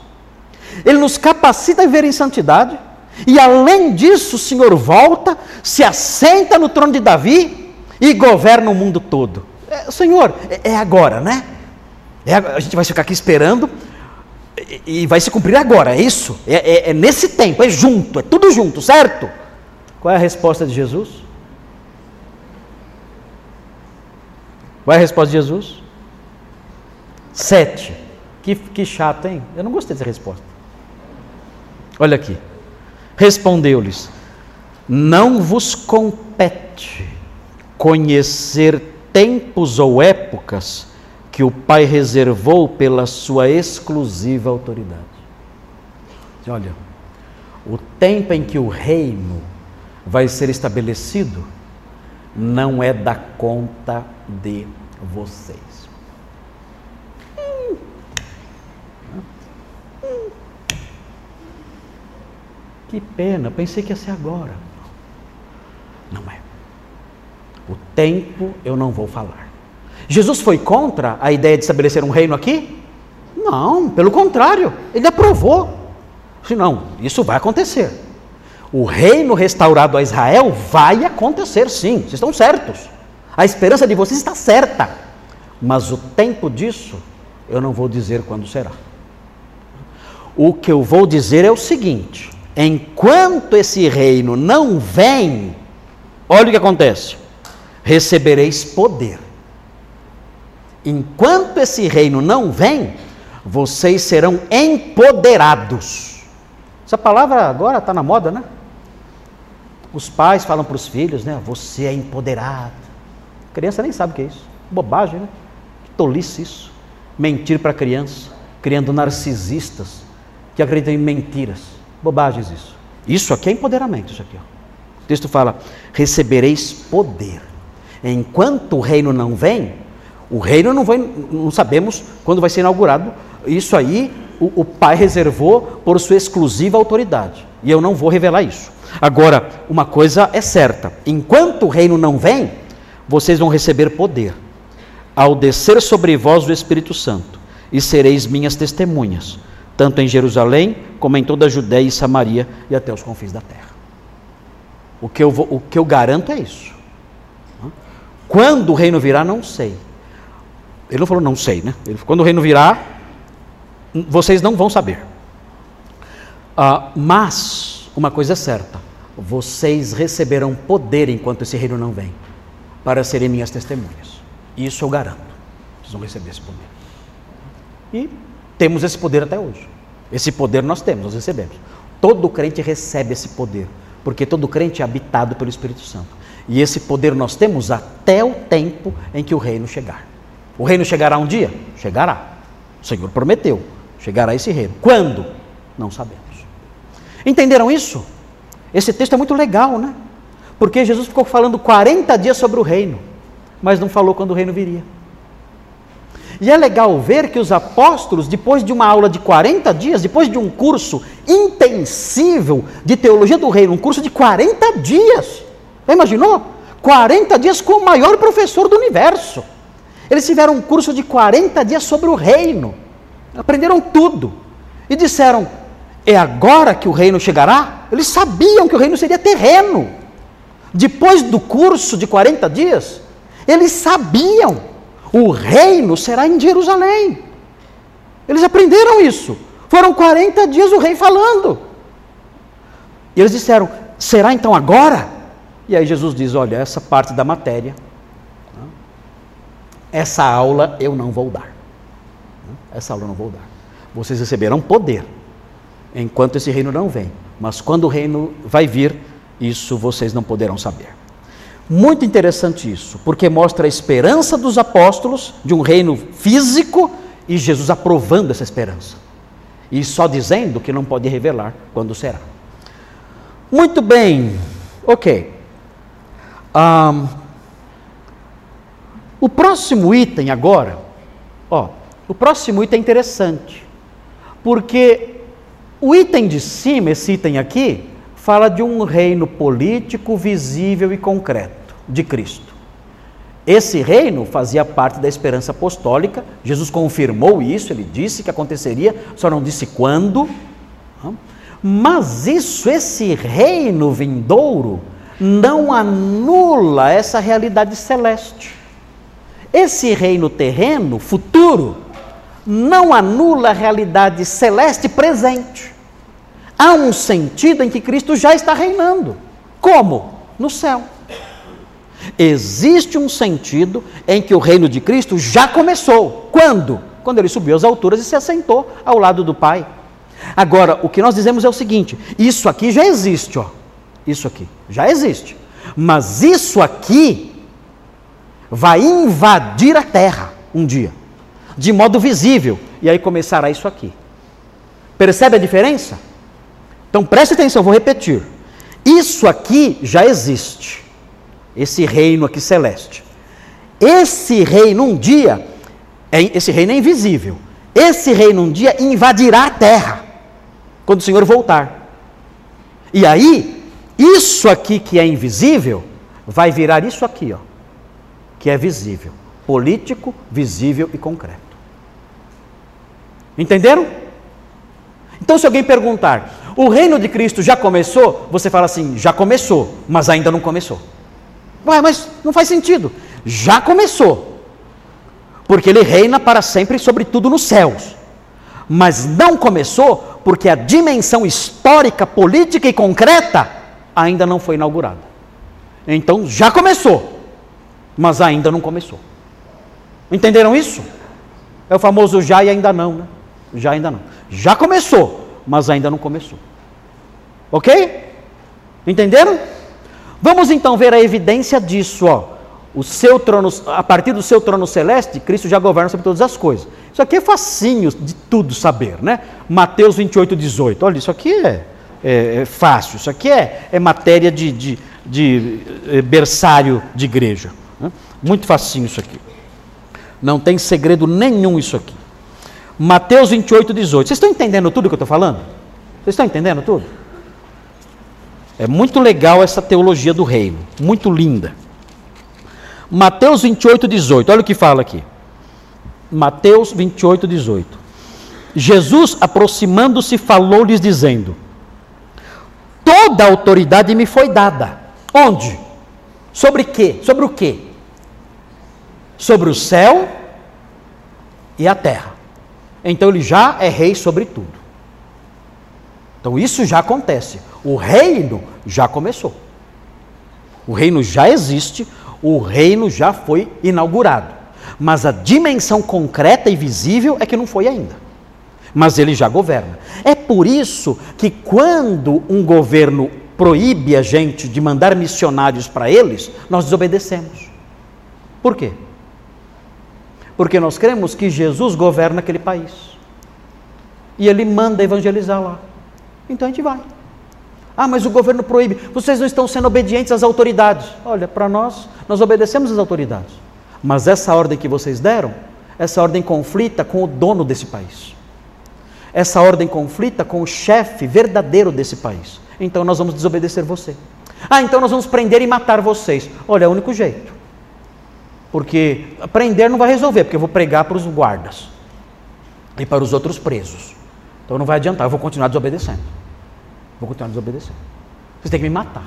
Ele nos capacita a viver em santidade. E além disso, o Senhor volta, se assenta no trono de Davi e governa o mundo todo. É, Senhor, é, é agora, né? É, a gente vai ficar aqui esperando e, e vai se cumprir agora, é isso? É, é, é nesse tempo, é junto, é tudo junto, certo? Qual é a resposta de Jesus? Qual é a resposta de Jesus? Sete. Que, que chato, hein? Eu não gostei dessa resposta. Olha aqui. Respondeu-lhes: Não vos compete conhecer tempos ou épocas que o Pai reservou pela sua exclusiva autoridade. Olha, o tempo em que o reino vai ser estabelecido não é da conta de vocês. Que pena, pensei que ia ser agora. Não é. O tempo eu não vou falar. Jesus foi contra a ideia de estabelecer um reino aqui? Não, pelo contrário, ele aprovou. Não, isso vai acontecer. O reino restaurado a Israel vai acontecer sim, vocês estão certos. A esperança de vocês está certa. Mas o tempo disso, eu não vou dizer quando será. O que eu vou dizer é o seguinte: enquanto esse reino não vem, olha o que acontece: recebereis poder. Enquanto esse reino não vem, vocês serão empoderados. Essa palavra agora está na moda, né? Os pais falam para os filhos, né? Você é empoderado. A criança nem sabe o que é isso. Bobagem, né? Que tolice isso. Mentir para a criança, criando narcisistas que acreditam em mentiras. Bobagens isso. Isso aqui é empoderamento, isso aqui. Ó. O texto fala: recebereis poder. Enquanto o reino não vem, o reino não vai, não sabemos quando vai ser inaugurado. Isso aí o, o Pai reservou por sua exclusiva autoridade. E eu não vou revelar isso. Agora, uma coisa é certa: enquanto o reino não vem, vocês vão receber poder. Ao descer sobre vós o Espírito Santo, e sereis minhas testemunhas tanto em Jerusalém como em toda a Judéia e Samaria e até os confins da terra. O que eu, vou, o que eu garanto é isso. Quando o reino virá, não sei. Ele não falou não sei, né? Ele, quando o reino virá, vocês não vão saber. Ah, mas, uma coisa é certa: vocês receberão poder enquanto esse reino não vem, para serem minhas testemunhas. Isso eu garanto. Vocês vão receber esse poder. E temos esse poder até hoje. Esse poder nós temos, nós recebemos. Todo crente recebe esse poder, porque todo crente é habitado pelo Espírito Santo. E esse poder nós temos até o tempo em que o reino chegar. O reino chegará um dia? Chegará. O Senhor prometeu. Chegará esse reino. Quando? Não sabemos. Entenderam isso? Esse texto é muito legal, né? Porque Jesus ficou falando 40 dias sobre o reino, mas não falou quando o reino viria. E é legal ver que os apóstolos, depois de uma aula de 40 dias, depois de um curso intensivo de teologia do reino, um curso de 40 dias, imaginou? 40 dias com o maior professor do universo. Eles tiveram um curso de 40 dias sobre o reino, aprenderam tudo e disseram: é agora que o reino chegará? Eles sabiam que o reino seria terreno. Depois do curso de 40 dias, eles sabiam o reino será em Jerusalém. Eles aprenderam isso. Foram 40 dias o rei falando. E eles disseram: será então agora? E aí Jesus diz: olha, essa parte da matéria, essa aula eu não vou dar. Essa aula eu não vou dar. Vocês receberão poder enquanto esse reino não vem. Mas quando o reino vai vir, isso vocês não poderão saber. Muito interessante isso, porque mostra a esperança dos apóstolos de um reino físico e Jesus aprovando essa esperança. E só dizendo que não pode revelar quando será. Muito bem, ok. Um, o próximo item agora, ó, o próximo item é interessante, porque o item de cima, esse item aqui, fala de um reino político visível e concreto de Cristo. Esse reino fazia parte da esperança apostólica, Jesus confirmou isso, ele disse que aconteceria, só não disse quando. Mas isso, esse reino vindouro, não anula essa realidade celeste. Esse reino terreno, futuro, não anula a realidade celeste presente. Há um sentido em que Cristo já está reinando. Como? No céu. Existe um sentido em que o reino de Cristo já começou. Quando? Quando ele subiu às alturas e se assentou ao lado do Pai. Agora, o que nós dizemos é o seguinte: isso aqui já existe, ó. Isso aqui já existe. Mas isso aqui vai invadir a terra um dia, de modo visível. E aí começará isso aqui. Percebe a diferença? Então preste atenção, vou repetir. Isso aqui já existe. Esse reino aqui celeste. Esse reino um dia, é, esse reino é invisível. Esse reino um dia invadirá a terra, quando o Senhor voltar. E aí, isso aqui que é invisível, vai virar isso aqui, ó, que é visível. Político, visível e concreto. Entenderam? Então, se alguém perguntar, o reino de Cristo já começou? Você fala assim, já começou, mas ainda não começou. Ué, mas não faz sentido. Já começou. Porque ele reina para sempre sobre tudo nos céus. Mas não começou porque a dimensão histórica, política e concreta ainda não foi inaugurada. Então já começou, mas ainda não começou. Entenderam isso? É o famoso já e ainda não, né? Já ainda não. Já começou, mas ainda não começou. Ok? Entenderam? Vamos então ver a evidência disso, ó. O seu trono, a partir do seu trono celeste, Cristo já governa sobre todas as coisas. Isso aqui é facinho de tudo saber, né? Mateus 28, 18. Olha, isso aqui é, é, é fácil, isso aqui é, é matéria de, de, de é, berçário de igreja. Né? Muito facinho isso aqui. Não tem segredo nenhum isso aqui. Mateus 28, 18. Vocês estão entendendo tudo que eu estou falando? Vocês estão entendendo tudo? É muito legal essa teologia do reino, muito linda. Mateus 28, 18, olha o que fala aqui. Mateus 28, 18. Jesus, aproximando-se, falou-lhes, dizendo: Toda a autoridade me foi dada. Onde? Sobre quê? Sobre o quê? Sobre o céu e a terra. Então ele já é rei sobre tudo. Então isso já acontece. O reino já começou. O reino já existe, o reino já foi inaugurado. Mas a dimensão concreta e visível é que não foi ainda. Mas ele já governa. É por isso que quando um governo proíbe a gente de mandar missionários para eles, nós desobedecemos. Por quê? Porque nós cremos que Jesus governa aquele país. E ele manda evangelizar lá. Então a gente vai. Ah, mas o governo proíbe. Vocês não estão sendo obedientes às autoridades. Olha, para nós, nós obedecemos às autoridades. Mas essa ordem que vocês deram, essa ordem conflita com o dono desse país. Essa ordem conflita com o chefe verdadeiro desse país. Então nós vamos desobedecer você. Ah, então nós vamos prender e matar vocês. Olha, é o único jeito. Porque prender não vai resolver, porque eu vou pregar para os guardas e para os outros presos. Então não vai adiantar, eu vou continuar desobedecendo. Vou continuar desobedecendo. Vocês têm que me matar,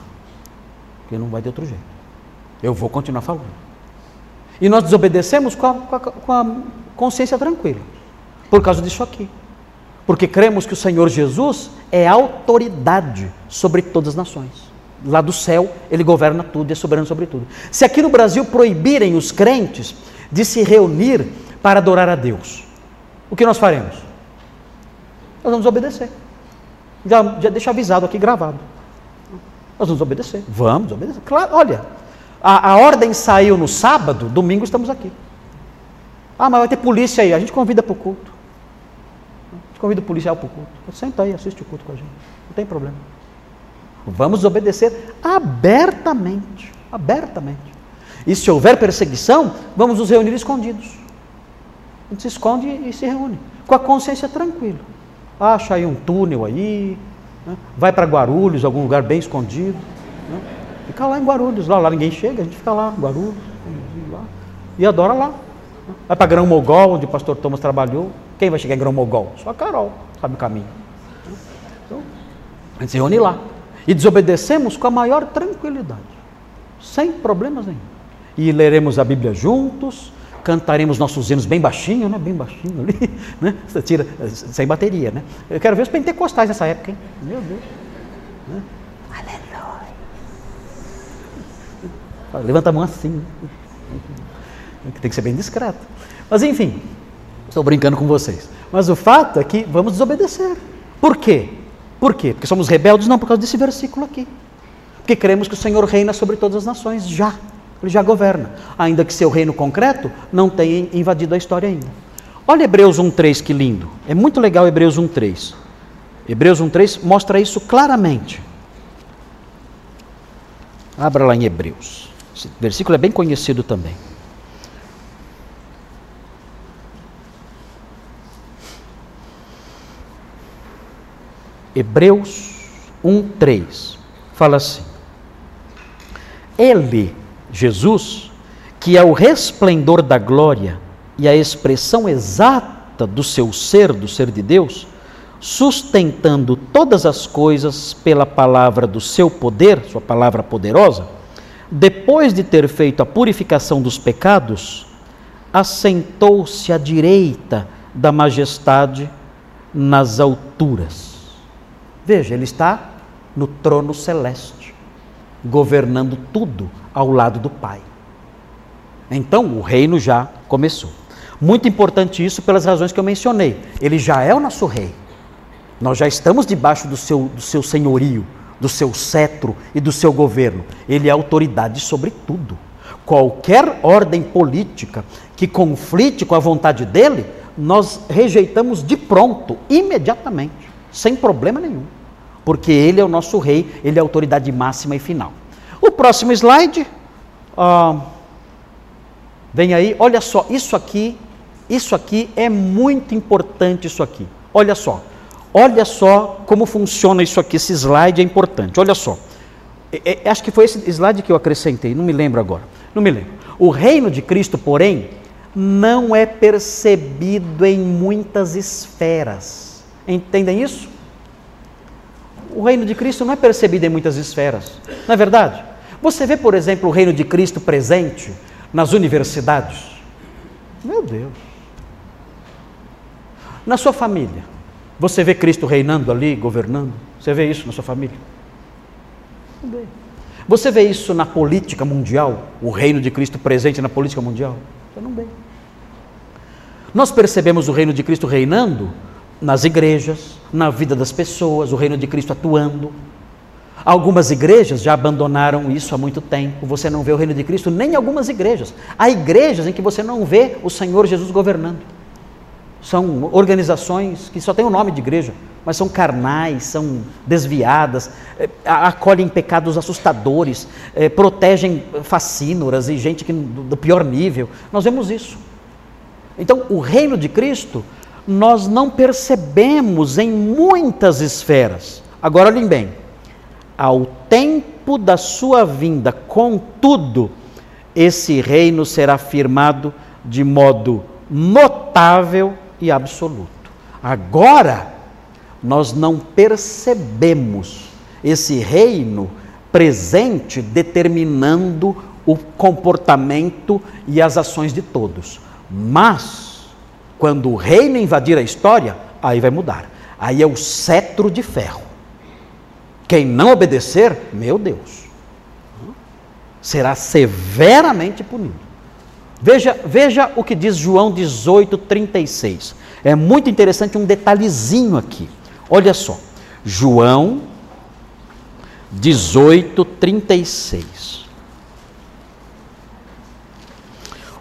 porque não vai ter outro jeito. Eu vou continuar falando. E nós desobedecemos com a, com a, com a consciência tranquila, por causa disso aqui. Porque cremos que o Senhor Jesus é autoridade sobre todas as nações. Lá do céu, ele governa tudo e é soberano sobre tudo. Se aqui no Brasil proibirem os crentes de se reunir para adorar a Deus, o que nós faremos? Nós vamos obedecer. Já, já deixa avisado aqui gravado. Nós vamos obedecer. Vamos obedecer. Claro, olha, a, a ordem saiu no sábado, domingo estamos aqui. Ah, mas vai ter polícia aí. A gente convida para o culto. A gente convida o policial para o culto. Senta aí, assiste o culto com a gente. Não tem problema. Vamos obedecer abertamente. Abertamente. E se houver perseguição, vamos nos reunir escondidos. A gente se esconde e se reúne. Com a consciência tranquila acha aí um túnel aí, né? vai para Guarulhos, algum lugar bem escondido. Né? Fica lá em Guarulhos, lá, lá ninguém chega, a gente fica lá, Guarulhos, lá, e adora lá. Né? Vai para Grão Mogol, onde o pastor Thomas trabalhou. Quem vai chegar em Grão Mogol? Só a Carol, sabe o caminho. Então, A gente se reúne lá. E desobedecemos com a maior tranquilidade, sem problemas nenhum. E leremos a Bíblia juntos, cantaremos nossos hinos bem baixinho, né? Bem baixinho ali, né? Você tira, sem bateria, né? Eu quero ver os pentecostais nessa época, hein? Meu Deus. Né? Aleluia. Levanta a mão assim. Tem que ser bem discreto. Mas enfim, estou brincando com vocês. Mas o fato é que vamos desobedecer. Por quê? Por quê? Porque somos rebeldes? Não, por causa desse versículo aqui. Porque cremos que o Senhor reina sobre todas as nações já. Ele já governa, ainda que seu reino concreto não tenha invadido a história ainda. Olha Hebreus 1:3 que lindo. É muito legal Hebreus 1:3. Hebreus 1:3 mostra isso claramente. Abra lá em Hebreus. Esse versículo é bem conhecido também. Hebreus 1:3 fala assim: Ele Jesus, que é o resplendor da glória e a expressão exata do seu ser, do ser de Deus, sustentando todas as coisas pela palavra do seu poder, sua palavra poderosa, depois de ter feito a purificação dos pecados, assentou-se à direita da majestade nas alturas. Veja, ele está no trono celeste, governando tudo ao lado do Pai. Então o reino já começou. Muito importante isso pelas razões que eu mencionei. Ele já é o nosso rei. Nós já estamos debaixo do seu, do seu senhorio, do seu cetro e do seu governo. Ele é autoridade sobre tudo. Qualquer ordem política que conflite com a vontade dele, nós rejeitamos de pronto, imediatamente, sem problema nenhum. Porque ele é o nosso rei, ele é a autoridade máxima e final. O próximo slide. Ah, vem aí, olha só, isso aqui, isso aqui é muito importante isso aqui. Olha só. Olha só como funciona isso aqui, esse slide é importante. Olha só. É, é, acho que foi esse slide que eu acrescentei, não me lembro agora. Não me lembro. O reino de Cristo, porém, não é percebido em muitas esferas. Entendem isso? O reino de Cristo não é percebido em muitas esferas. Não é verdade? Você vê, por exemplo, o reino de Cristo presente nas universidades? Meu Deus. Na sua família, você vê Cristo reinando ali, governando? Você vê isso na sua família? Você vê isso na política mundial? O reino de Cristo presente na política mundial? Você não vê. Nós percebemos o reino de Cristo reinando nas igrejas, na vida das pessoas, o reino de Cristo atuando, Algumas igrejas já abandonaram isso há muito tempo. Você não vê o reino de Cristo nem em algumas igrejas. Há igrejas em que você não vê o Senhor Jesus governando. São organizações que só têm o nome de igreja, mas são carnais, são desviadas, é, acolhem pecados assustadores, é, protegem facínoras e gente que, do pior nível. Nós vemos isso. Então, o reino de Cristo nós não percebemos em muitas esferas. Agora, olhem bem ao tempo da sua vinda. Contudo, esse reino será firmado de modo notável e absoluto. Agora, nós não percebemos esse reino presente determinando o comportamento e as ações de todos. Mas, quando o reino invadir a história, aí vai mudar. Aí é o cetro de ferro. Quem não obedecer, meu Deus, será severamente punido. Veja, veja o que diz João 18, 36. É muito interessante um detalhezinho aqui. Olha só. João 18, 36.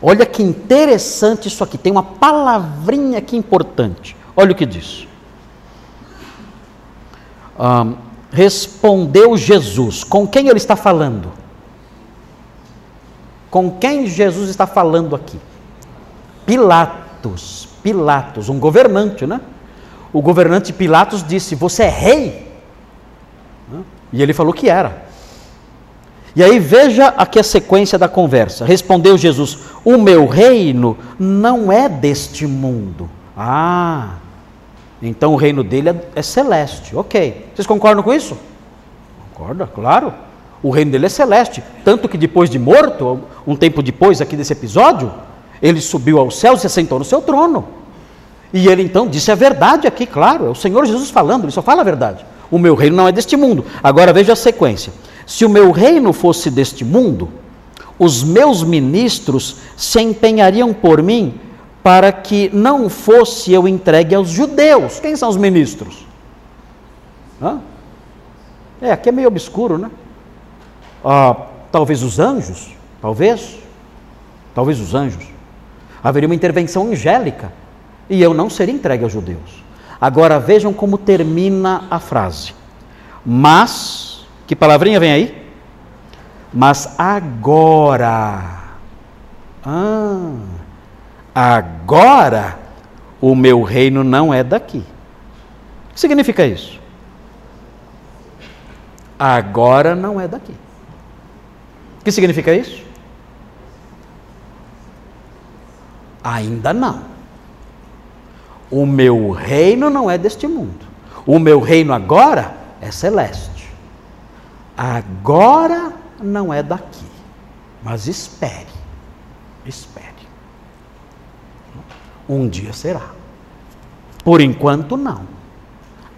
Olha que interessante isso aqui. Tem uma palavrinha aqui importante. Olha o que diz. Respondeu Jesus. Com quem ele está falando? Com quem Jesus está falando aqui? Pilatos. Pilatos, um governante, né? O governante Pilatos disse: Você é rei? E ele falou que era. E aí veja aqui a sequência da conversa. Respondeu Jesus: O meu reino não é deste mundo. Ah, Então o reino dele é, é celeste. Ok. Vocês concordam com isso? Concorda, claro. O reino dele é celeste. Tanto que depois de morto, um tempo depois aqui desse episódio, ele subiu aos céus e se assentou no seu trono. E ele então disse a verdade aqui, claro, é o Senhor Jesus falando, ele só fala a verdade. O meu reino não é deste mundo. Agora veja a sequência. Se o meu reino fosse deste mundo, os meus ministros se empenhariam por mim para que não fosse eu entregue aos judeus. Quem são os ministros? Hã? É, aqui é meio obscuro, né? Ah, talvez os anjos, talvez, talvez os anjos. Haveria uma intervenção angélica e eu não seria entregue aos judeus. Agora vejam como termina a frase. Mas, que palavrinha vem aí? Mas agora, ah, agora o meu reino não é daqui. O que significa isso? Agora não é daqui. O que significa isso? Ainda não. O meu reino não é deste mundo. O meu reino agora é celeste. Agora não é daqui. Mas espere. Espere. Um dia será. Por enquanto, não.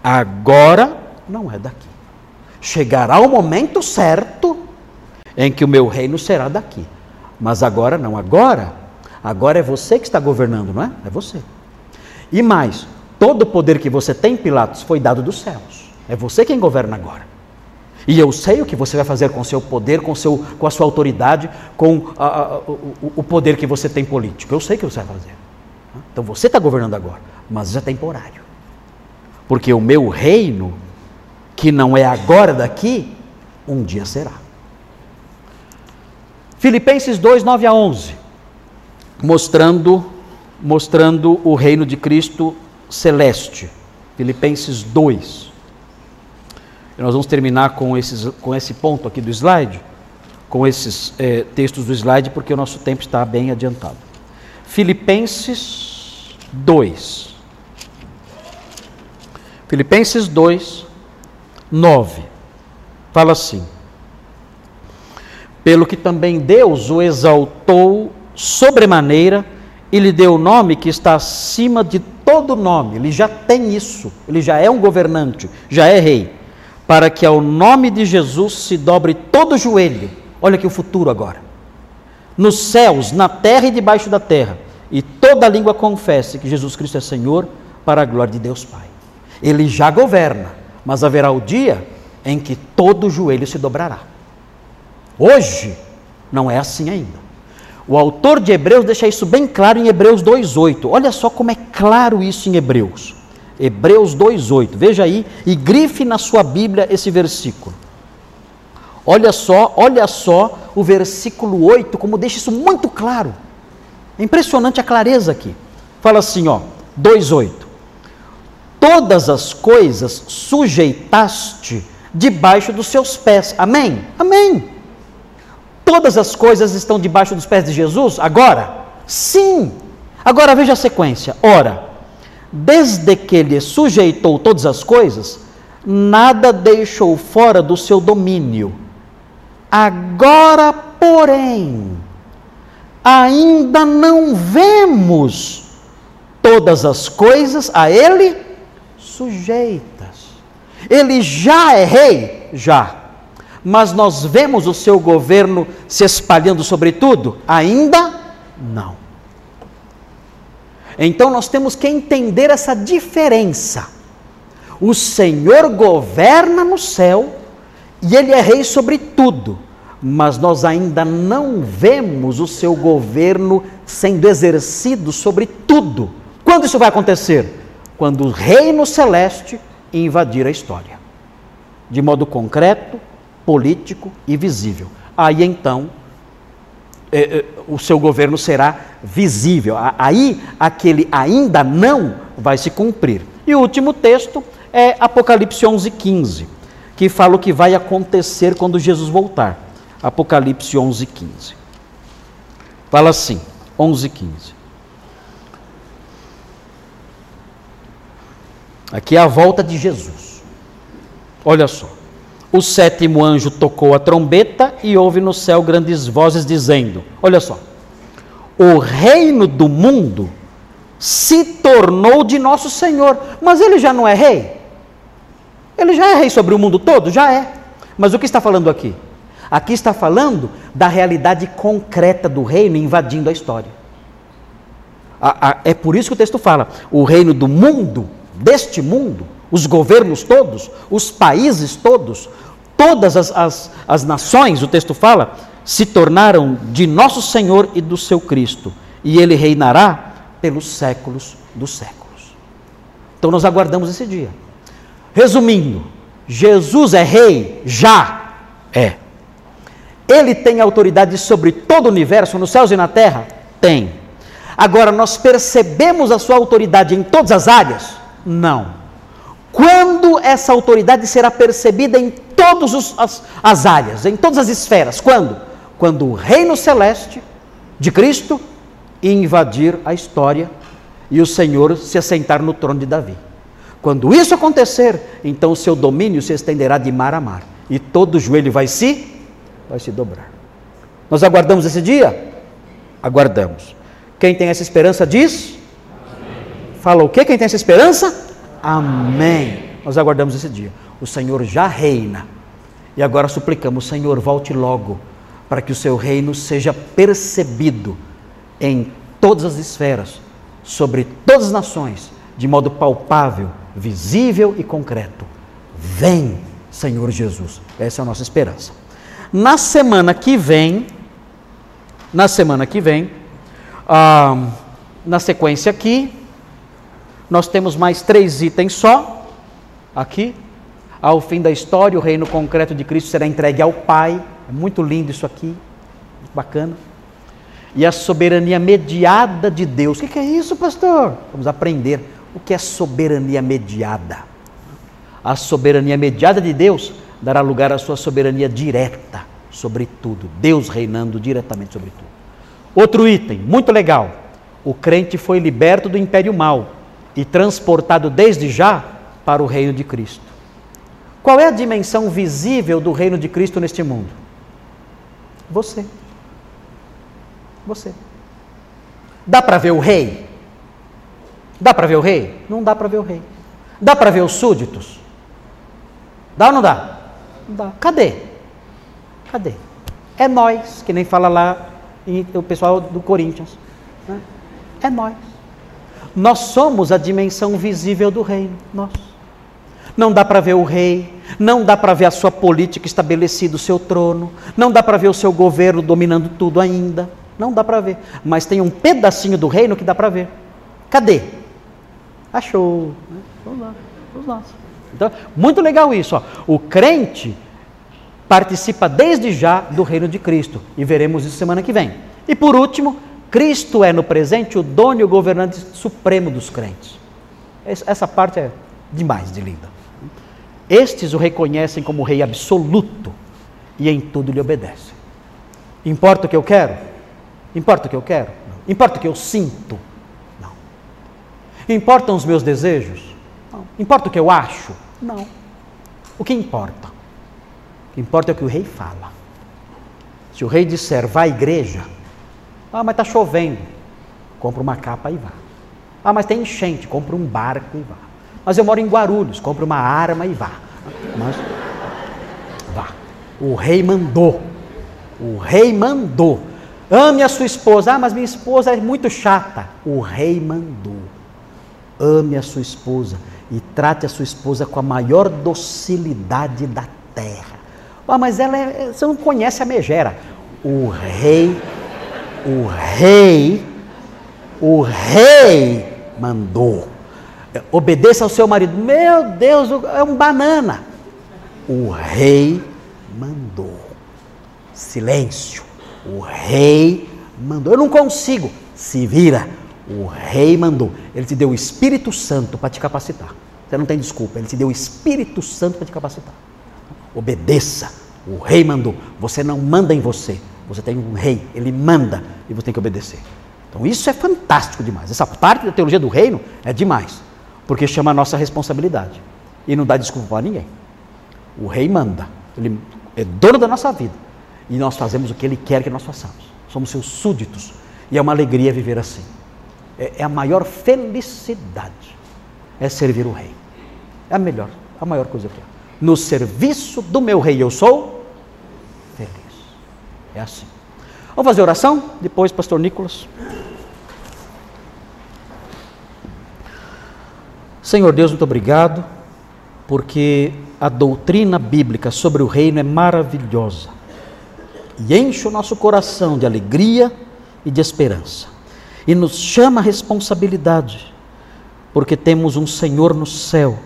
Agora não é daqui. Chegará o momento certo em que o meu reino será daqui. Mas agora não. Agora, agora é você que está governando, não é? É você. E mais, todo o poder que você tem, Pilatos, foi dado dos céus. É você quem governa agora. E eu sei o que você vai fazer com seu poder, com, seu, com a sua autoridade, com a, a, o, o poder que você tem político. Eu sei o que você vai fazer. Então você está governando agora, mas é temporário. Porque o meu reino, que não é agora daqui, um dia será. Filipenses 2, 9 a 11, mostrando mostrando o reino de Cristo celeste. Filipenses 2. E nós vamos terminar com, esses, com esse ponto aqui do slide, com esses é, textos do slide, porque o nosso tempo está bem adiantado. Filipenses 2. Filipenses 2, 9. Fala assim: Pelo que também Deus o exaltou sobremaneira e lhe deu o nome que está acima de todo nome. Ele já tem isso. Ele já é um governante, já é rei. Para que ao nome de Jesus se dobre todo o joelho. Olha que o futuro agora. Nos céus, na terra e debaixo da terra. E toda língua confesse que Jesus Cristo é Senhor, para a glória de Deus Pai. Ele já governa, mas haverá o dia em que todo o joelho se dobrará. Hoje não é assim ainda. O autor de Hebreus deixa isso bem claro em Hebreus 2:8. Olha só como é claro isso em Hebreus. Hebreus 2:8. Veja aí e grife na sua Bíblia esse versículo. Olha só, olha só o versículo 8, como deixa isso muito claro. É impressionante a clareza aqui. Fala assim, ó, 2:8. Todas as coisas sujeitaste debaixo dos seus pés. Amém? Amém. Todas as coisas estão debaixo dos pés de Jesus agora? Sim. Agora veja a sequência. Ora, desde que lhe sujeitou todas as coisas, nada deixou fora do seu domínio. Agora, porém, ainda não vemos todas as coisas a ele sujeitas. Ele já é rei? Já. Mas nós vemos o seu governo se espalhando sobre tudo? Ainda não. Então nós temos que entender essa diferença. O Senhor governa no céu e Ele é rei sobre tudo, mas nós ainda não vemos o seu governo sendo exercido sobre tudo. Quando isso vai acontecer? Quando o reino celeste invadir a história, de modo concreto, político e visível. Aí então é, é, o seu governo será visível. Aí aquele ainda não vai se cumprir. E o último texto é Apocalipse 11:15, que fala o que vai acontecer quando Jesus voltar. Apocalipse 11:15. Fala assim, 11:15. Aqui é a volta de Jesus. Olha só. O sétimo anjo tocou a trombeta e houve no céu grandes vozes dizendo: Olha só. O reino do mundo se tornou de nosso Senhor, mas ele já não é rei. Ele já é rei sobre o mundo todo? Já é. Mas o que está falando aqui? Aqui está falando da realidade concreta do reino invadindo a história. é por isso que o texto fala: o reino do mundo, deste mundo, os governos todos, os países todos, todas as, as, as nações, o texto fala, se tornaram de nosso Senhor e do seu Cristo, e ele reinará pelos séculos dos séculos. Então nós aguardamos esse dia. Resumindo, Jesus é rei? Já é. Ele tem autoridade sobre todo o universo, nos céus e na terra? Tem. Agora, nós percebemos a sua autoridade em todas as áreas? Não. Quando essa autoridade será percebida em todas as, as áreas, em todas as esferas? Quando? Quando o reino celeste de Cristo invadir a história e o Senhor se assentar no trono de Davi. Quando isso acontecer, então o seu domínio se estenderá de mar a mar e todo joelho vai se vai se dobrar. Nós aguardamos esse dia? Aguardamos. Quem tem essa esperança diz? Amém. Fala o quê? Quem tem essa esperança? Amém. Nós aguardamos esse dia. O Senhor já reina. E agora suplicamos, Senhor, volte logo, para que o seu reino seja percebido em todas as esferas, sobre todas as nações, de modo palpável, visível e concreto. Vem, Senhor Jesus. Essa é a nossa esperança. Na semana que vem, na semana que vem, ah, na sequência aqui, nós temos mais três itens só. Aqui, ao fim da história, o reino concreto de Cristo será entregue ao Pai. É muito lindo isso aqui, bacana. E a soberania mediada de Deus. O que é isso, pastor? Vamos aprender o que é soberania mediada. A soberania mediada de Deus dará lugar à sua soberania direta sobre tudo, Deus reinando diretamente sobre tudo. Outro item, muito legal. O crente foi liberto do império mal e transportado desde já para o reino de Cristo. Qual é a dimensão visível do reino de Cristo neste mundo? Você. Você. Dá para ver o rei? Dá para ver o rei? Não dá para ver o rei. Dá para ver os súditos? Dá ou não dá? Não dá. Cadê? Cadê? É nós, que nem fala lá o pessoal do Corinthians. Né? É nós. Nós somos a dimensão visível do reino. Nós. Não dá para ver o rei, não dá para ver a sua política estabelecida, o seu trono, não dá para ver o seu governo dominando tudo ainda. Não dá para ver. Mas tem um pedacinho do reino que dá para ver. Cadê? Achou. Né? Vamos lá, vamos lá. Então, muito legal isso. Ó. O crente participa desde já do reino de Cristo. E veremos isso semana que vem. E por último, Cristo é no presente o dono e o governante supremo dos crentes. Essa parte é demais de linda. Estes o reconhecem como rei absoluto e em tudo lhe obedecem. Importa o que eu quero? Importa o que eu quero? Não. Importa o que eu sinto? Importam os meus desejos? Não. Importa o que eu acho? Não. O que importa? O que importa é o que o rei fala. Se o rei disser, vá à igreja, ah, mas está chovendo, compra uma capa e vá. Ah, mas tem enchente, compra um barco e vá. Mas eu moro em Guarulhos, compra uma arma e vá. Mas vá. O rei mandou. O rei mandou. Ame a sua esposa. Ah, mas minha esposa é muito chata. O rei mandou ame a sua esposa e trate a sua esposa com a maior docilidade da terra. Ah, mas ela é, você não conhece a megera. O rei, o rei, o rei mandou. Obedeça ao seu marido. Meu Deus, é um banana. O rei mandou. Silêncio. O rei mandou. Eu não consigo. Se vira o rei mandou. Ele te deu o Espírito Santo para te capacitar. Você não tem desculpa. Ele te deu o Espírito Santo para te capacitar. Obedeça. O rei mandou. Você não manda em você. Você tem um rei. Ele manda e você tem que obedecer. Então isso é fantástico demais. Essa parte da teologia do reino é demais. porque chama a nossa responsabilidade e não dá desculpa para ninguém. O rei manda, ele é dono da nossa vida e nós fazemos o que ele quer que nós façamos. Somos seus súditos e é uma alegria viver assim. É, é a maior felicidade, é servir o rei. É a melhor, a maior coisa que há. No serviço do meu rei eu sou. É assim. Vamos fazer oração? Depois, pastor Nicolas. Senhor Deus, muito obrigado, porque a doutrina bíblica sobre o reino é maravilhosa e enche o nosso coração de alegria e de esperança e nos chama a responsabilidade, porque temos um Senhor no céu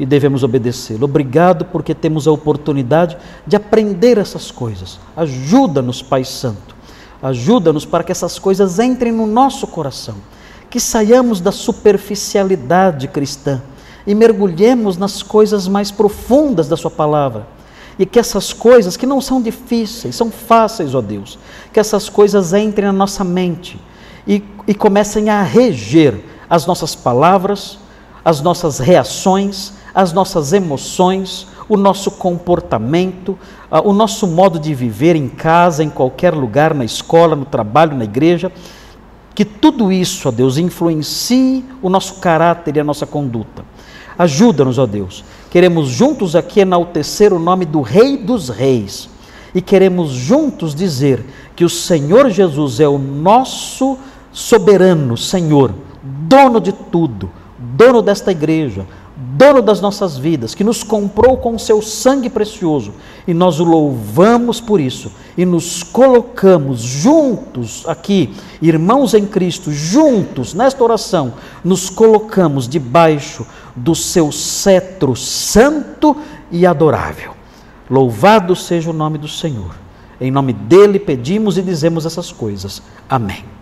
e devemos obedecê-lo. Obrigado porque temos a oportunidade de aprender essas coisas. Ajuda-nos, Pai Santo. Ajuda-nos para que essas coisas entrem no nosso coração, que saiamos da superficialidade cristã e mergulhemos nas coisas mais profundas da Sua palavra. E que essas coisas, que não são difíceis, são fáceis, ó Deus, que essas coisas entrem na nossa mente e, e comecem a reger as nossas palavras, as nossas reações, as nossas emoções, o nosso comportamento, o nosso modo de viver em casa, em qualquer lugar, na escola, no trabalho, na igreja. Que tudo isso, ó Deus, influencie o nosso caráter e a nossa conduta. Ajuda-nos, ó Deus. Queremos juntos aqui enaltecer o nome do Rei dos Reis e queremos juntos dizer que o Senhor Jesus é o nosso soberano Senhor, dono de tudo, dono desta igreja, dono das nossas vidas, que nos comprou com o seu sangue precioso, e nós o louvamos por isso, e nos colocamos juntos aqui, irmãos em Cristo, juntos nesta oração, nos colocamos debaixo do seu cetro santo e adorável. Louvado seja o nome do Senhor. Em nome dele pedimos e dizemos essas coisas. Amém.